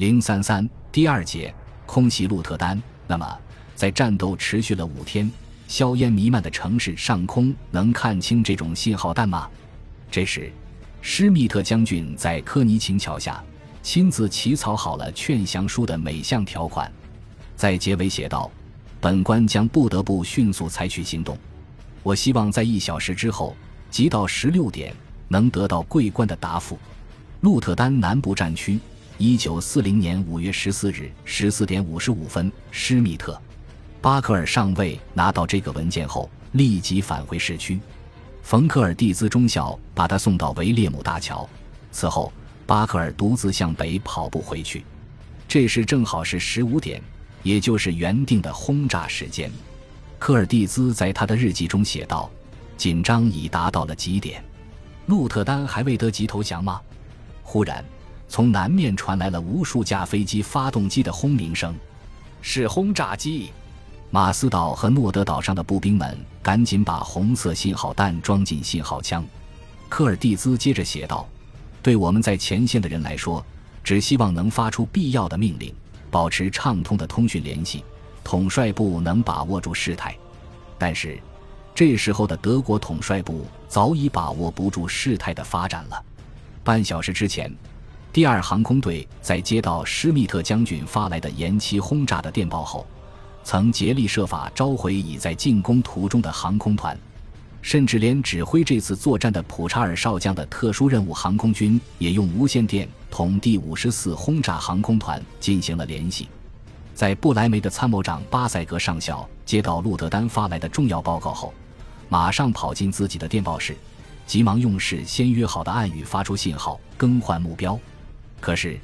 零三三第二节空袭鹿特丹。那么，在战斗持续了五天、硝烟弥漫的城市上空，能看清这种信号弹吗？这时，施密特将军在科尼琴桥下亲自起草好了劝降书的每项条款，在结尾写道：“本官将不得不迅速采取行动。我希望在一小时之后，即到十六点，能得到桂冠的答复。”鹿特丹南部战区，一九四零年五月十四日十四点五十五分，施密特、巴克尔上尉拿到这个文件后，立即返回市区。冯克尔蒂兹中校把他送到维列姆大桥。此后，巴克尔独自向北跑步回去。这时正好是十五点，也就是原定的轰炸时间。科尔蒂兹在他的日记中写道：“紧张已达到了极点。鹿特丹还未得及投降吗？”忽然，从南面传来了无数架飞机发动机的轰鸣声，是轰炸机。马斯岛和诺德岛上的步兵们赶紧把红色信号弹装进信号枪。科尔蒂兹接着写道：“对我们在前线的人来说，只希望能发出必要的命令，保持畅通的通讯联系，统帅部能把握住事态。但是，这时候的德国统帅部早已把握不住事态的发展了。”半小时之前，第二航空队在接到施密特将军发来的延期轰炸的电报后，曾竭力设法召回已在进攻途中的航空团，甚至连指挥这次作战的普查尔少将的特殊任务航空军也用无线电同第五十四轰炸航空团进行了联系。在布莱梅的参谋长巴塞格上校接到路德丹发来的重要报告后，马上跑进自己的电报室。急忙用事先约好的暗语发出信号，更换目标。可是，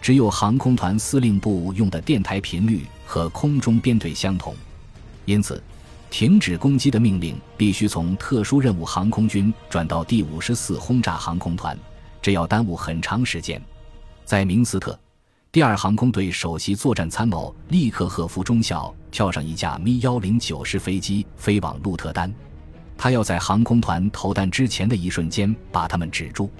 只有航空团司令部用的电台频率和空中编队相同，因此，停止攻击的命令必须从特殊任务航空军转到第五十四轰炸航空团，这要耽误很长时间。在明斯特，第二航空队首席作战参谋利克赫夫中校跳上一架咪幺零九式飞机，飞往鹿特丹。他要在航空团投弹之前的一瞬间把他们止住，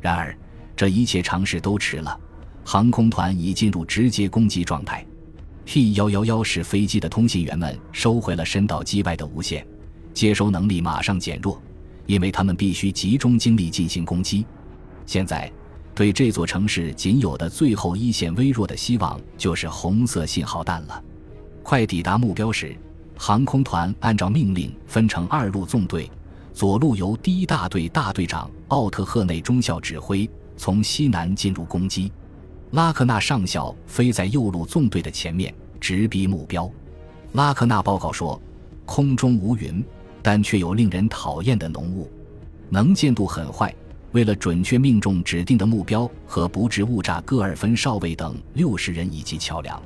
然而这一切尝试都迟了，航空团已进入直接攻击状态。T 幺幺幺式飞机的通信员们收回了伸到机外的无线，接收能力马上减弱，因为他们必须集中精力进行攻击。现在，对这座城市仅有的最后一线微弱的希望就是红色信号弹了。快抵达目标时。航空团按照命令分成二路纵队，左路由第一大队大队长奥特赫内中校指挥，从西南进入攻击。拉克纳上校飞在右路纵队的前面，直逼目标。拉克纳报告说，空中无云，但却有令人讨厌的浓雾，能见度很坏。为了准确命中指定的目标和不致误炸戈尔芬少尉等六十人以及桥梁，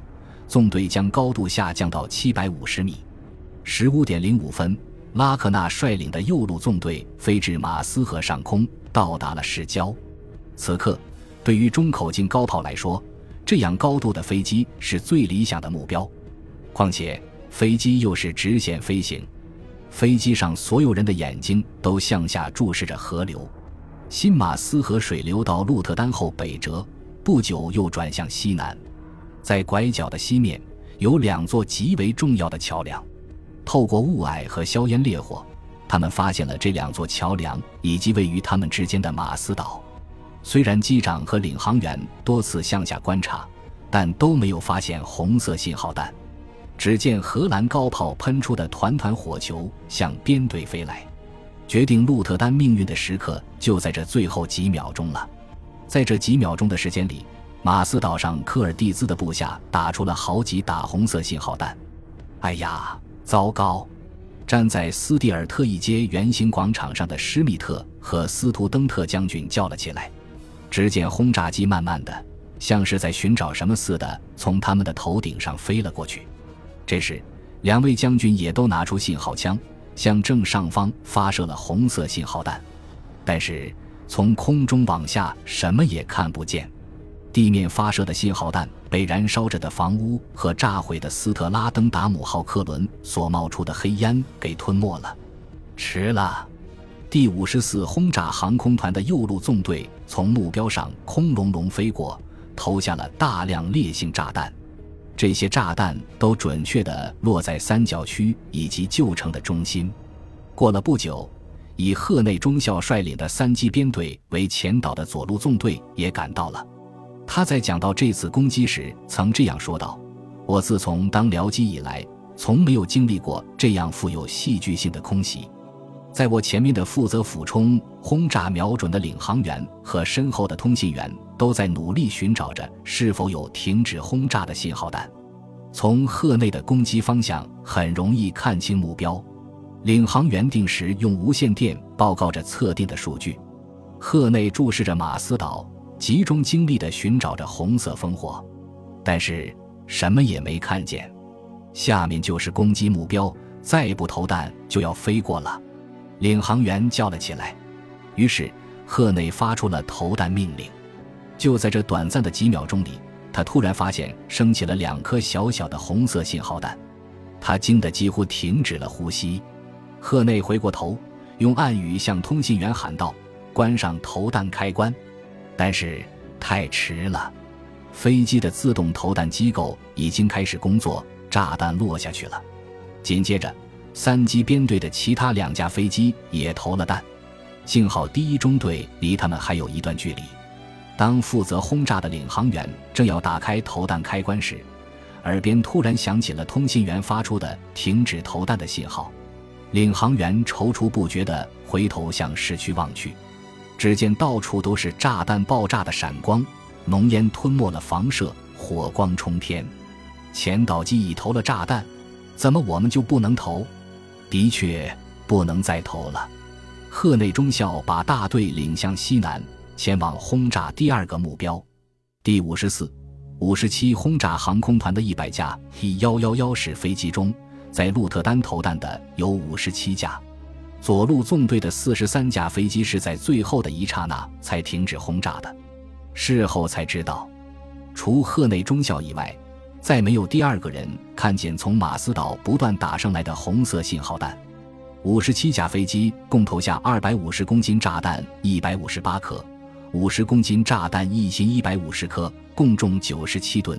纵队将高度下降到七百五十米。十五点零五分，拉克纳率领的右路纵队飞至马斯河上空，到达了市郊。此刻，对于中口径高炮来说，这样高度的飞机是最理想的目标。况且，飞机又是直线飞行，飞机上所有人的眼睛都向下注视着河流。新马斯河水流到鹿特丹后北折，不久又转向西南。在拐角的西面，有两座极为重要的桥梁。透过雾霭和硝烟烈火，他们发现了这两座桥梁以及位于他们之间的马斯岛。虽然机长和领航员多次向下观察，但都没有发现红色信号弹。只见荷兰高炮喷出的团团火球向编队飞来。决定鹿特丹命运的时刻就在这最后几秒钟了。在这几秒钟的时间里，马斯岛上科尔蒂兹的部下打出了好几打红色信号弹。哎呀！糟糕！站在斯蒂尔特一街圆形广场上的施密特和斯图登特将军叫了起来。只见轰炸机慢慢的，像是在寻找什么似的，从他们的头顶上飞了过去。这时，两位将军也都拿出信号枪，向正上方发射了红色信号弹。但是，从空中往下什么也看不见。地面发射的信号弹被燃烧着的房屋和炸毁的斯特拉登达姆号客轮所冒出的黑烟给吞没了。迟了，第五十四轰炸航空团的右路纵队从目标上空隆隆飞过，投下了大量烈性炸弹。这些炸弹都准确地落在三角区以及旧城的中心。过了不久，以赫内中校率领的三机编队为前导的左路纵队也赶到了。他在讲到这次攻击时，曾这样说道：“我自从当僚机以来，从没有经历过这样富有戏剧性的空袭。在我前面的负责俯冲轰炸瞄准的领航员和身后的通信员。”都在努力寻找着是否有停止轰炸的信号弹。从鹤内的攻击方向很容易看清目标。领航员定时用无线电报告着测定的数据。鹤内注视着马斯岛，集中精力地寻找着红色烽火，但是什么也没看见。下面就是攻击目标，再不投弹就要飞过了。领航员叫了起来。于是赫内发出了投弹命令。就在这短暂的几秒钟里，他突然发现升起了两颗小小的红色信号弹，他惊得几乎停止了呼吸。赫内回过头，用暗语向通信员喊道：“关上投弹开关。”但是太迟了，飞机的自动投弹机构已经开始工作，炸弹落下去了。紧接着，三机编队的其他两架飞机也投了弹，幸好第一中队离他们还有一段距离。当负责轰炸的领航员正要打开投弹开关时，耳边突然响起了通信员发出的停止投弹的信号。领航员踌躇不决地回头向市区望去，只见到处都是炸弹爆炸的闪光，浓烟吞没了房舍，火光冲天。前导机已投了炸弹，怎么我们就不能投？的确，不能再投了。贺内中校把大队领向西南。前往轰炸第二个目标，第五十四、五十七轰炸航空团的一百架 T 幺幺幺式飞机中，在鹿特丹投弹的有五十七架。左路纵队的四十三架飞机是在最后的一刹那才停止轰炸的。事后才知道，除赫内中校以外，再没有第二个人看见从马斯岛不断打上来的红色信号弹。五十七架飞机共投下二百五十公斤炸弹一百五十八颗。五十公斤炸弹一斤一百五十颗，共重九十七吨。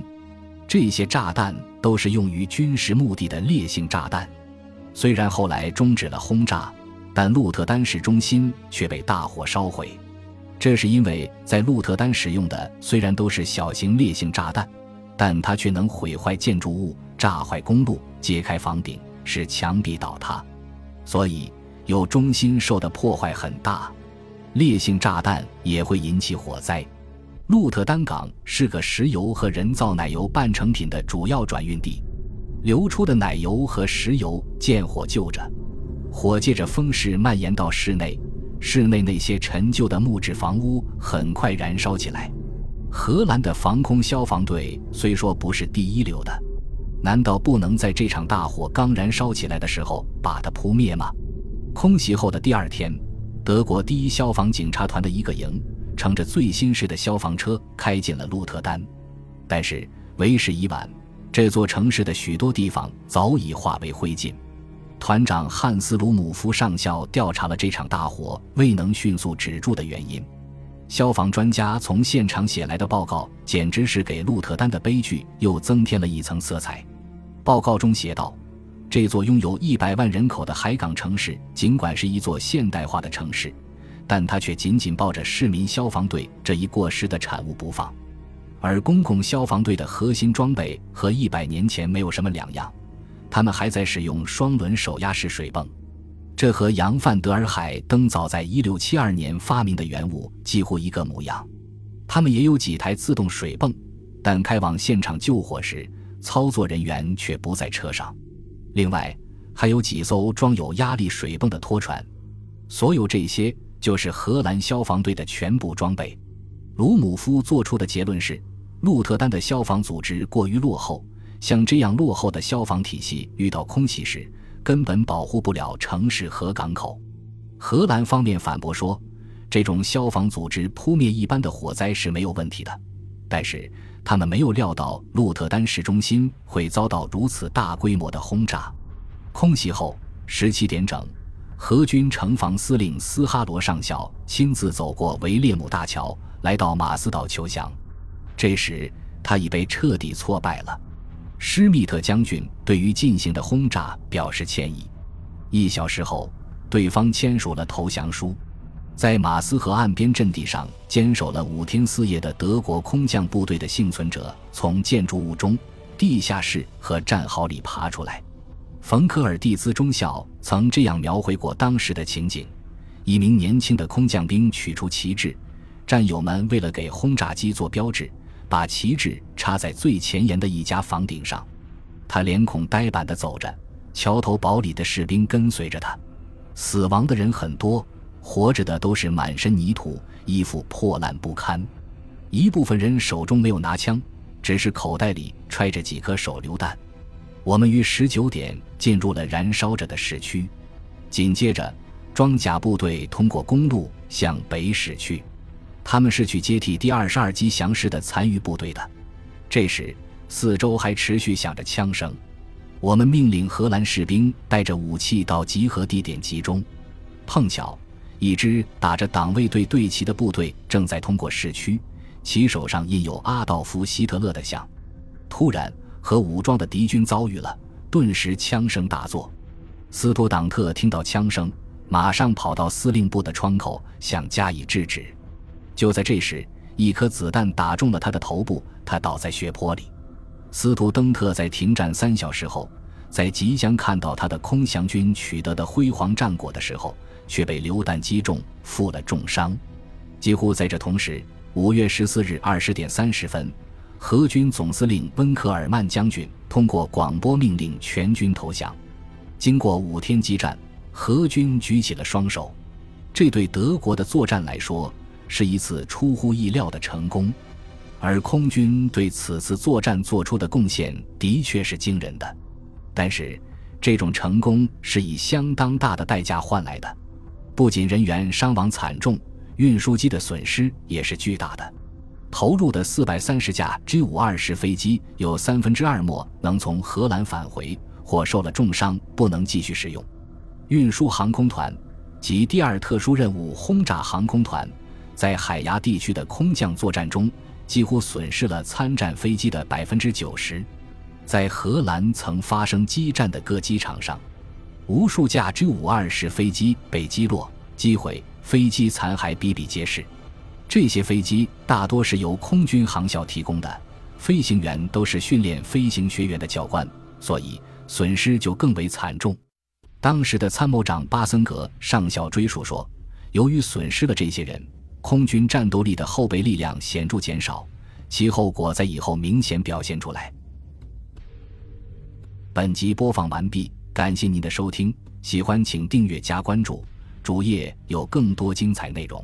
这些炸弹都是用于军事目的的烈性炸弹。虽然后来终止了轰炸，但鹿特丹市中心却被大火烧毁。这是因为在鹿特丹使用的虽然都是小型烈性炸弹，但它却能毁坏建筑物、炸坏公路、揭开房顶、使墙壁倒塌，所以有中心受的破坏很大。烈性炸弹也会引起火灾。鹿特丹港是个石油和人造奶油半成品的主要转运地，流出的奶油和石油见火就着，火借着风势蔓延到室内，室内那些陈旧的木质房屋很快燃烧起来。荷兰的防空消防队虽说不是第一流的，难道不能在这场大火刚燃烧起来的时候把它扑灭吗？空袭后的第二天。德国第一消防警察团的一个营，乘着最新式的消防车开进了鹿特丹，但是为时已晚，这座城市的许多地方早已化为灰烬。团长汉斯·鲁姆夫上校调查了这场大火未能迅速止住的原因。消防专家从现场写来的报告，简直是给鹿特丹的悲剧又增添了一层色彩。报告中写道。这座拥有一百万人口的海港城市，尽管是一座现代化的城市，但它却紧紧抱着市民消防队这一过时的产物不放。而公共消防队的核心装备和一百年前没有什么两样，他们还在使用双轮手压式水泵，这和扬范德尔海登早在一六七二年发明的原物几乎一个模样。他们也有几台自动水泵，但开往现场救火时，操作人员却不在车上。另外，还有几艘装有压力水泵的拖船，所有这些就是荷兰消防队的全部装备。鲁姆夫做出的结论是，鹿特丹的消防组织过于落后，像这样落后的消防体系遇到空袭时，根本保护不了城市和港口。荷兰方面反驳说，这种消防组织扑灭一般的火灾是没有问题的，但是。他们没有料到鹿特丹市中心会遭到如此大规模的轰炸。空袭后十七点整，荷军城防司令斯哈罗上校亲自走过维列姆大桥，来到马斯岛求降。这时他已被彻底挫败了。施密特将军对于进行的轰炸表示歉意。一小时后，对方签署了投降书。在马斯河岸边阵地上坚守了五天四夜的德国空降部队的幸存者，从建筑物中、地下室和战壕里爬出来。冯科尔蒂兹中校曾这样描绘过当时的情景：一名年轻的空降兵取出旗帜，战友们为了给轰炸机做标志，把旗帜插在最前沿的一家房顶上。他脸孔呆板地走着，桥头堡里的士兵跟随着他。死亡的人很多。活着的都是满身泥土，衣服破烂不堪。一部分人手中没有拿枪，只是口袋里揣着几颗手榴弹。我们于十九点进入了燃烧着的市区，紧接着，装甲部队通过公路向北驶去，他们是去接替第二十二机降师的残余部队的。这时，四周还持续响着枪声。我们命令荷兰士兵带着武器到集合地点集中。碰巧。一支打着党卫队队旗的部队正在通过市区，旗手上印有阿道夫·希特勒的像。突然，和武装的敌军遭遇了，顿时枪声大作。斯图党特听到枪声，马上跑到司令部的窗口，想加以制止。就在这时，一颗子弹打中了他的头部，他倒在血泊里。斯图登特在停战三小时后，在即将看到他的空降军取得的辉煌战果的时候。却被榴弹击中，负了重伤。几乎在这同时，五月十四日二十点三十分，荷军总司令温克尔曼将军通过广播命令全军投降。经过五天激战，荷军举起了双手。这对德国的作战来说是一次出乎意料的成功，而空军对此次作战做出的贡献的确是惊人的。但是，这种成功是以相当大的代价换来的。不仅人员伤亡惨重，运输机的损失也是巨大的。投入的四百三十架 G 五二式飞机有三分之二末能从荷兰返回，或受了重伤不能继续使用。运输航空团及第二特殊任务轰炸航空团在海牙地区的空降作战中，几乎损失了参战飞机的百分之九十。在荷兰曾发生激战的各机场上。无数架 G 五二式飞机被击落、击毁，飞机残骸比比皆是。这些飞机大多是由空军航校提供的，飞行员都是训练飞行学员的教官，所以损失就更为惨重。当时的参谋长巴森格上校追述说：“由于损失了这些人，空军战斗力的后备力量显著减少，其后果在以后明显表现出来。”本集播放完毕。感谢您的收听，喜欢请订阅加关注，主页有更多精彩内容。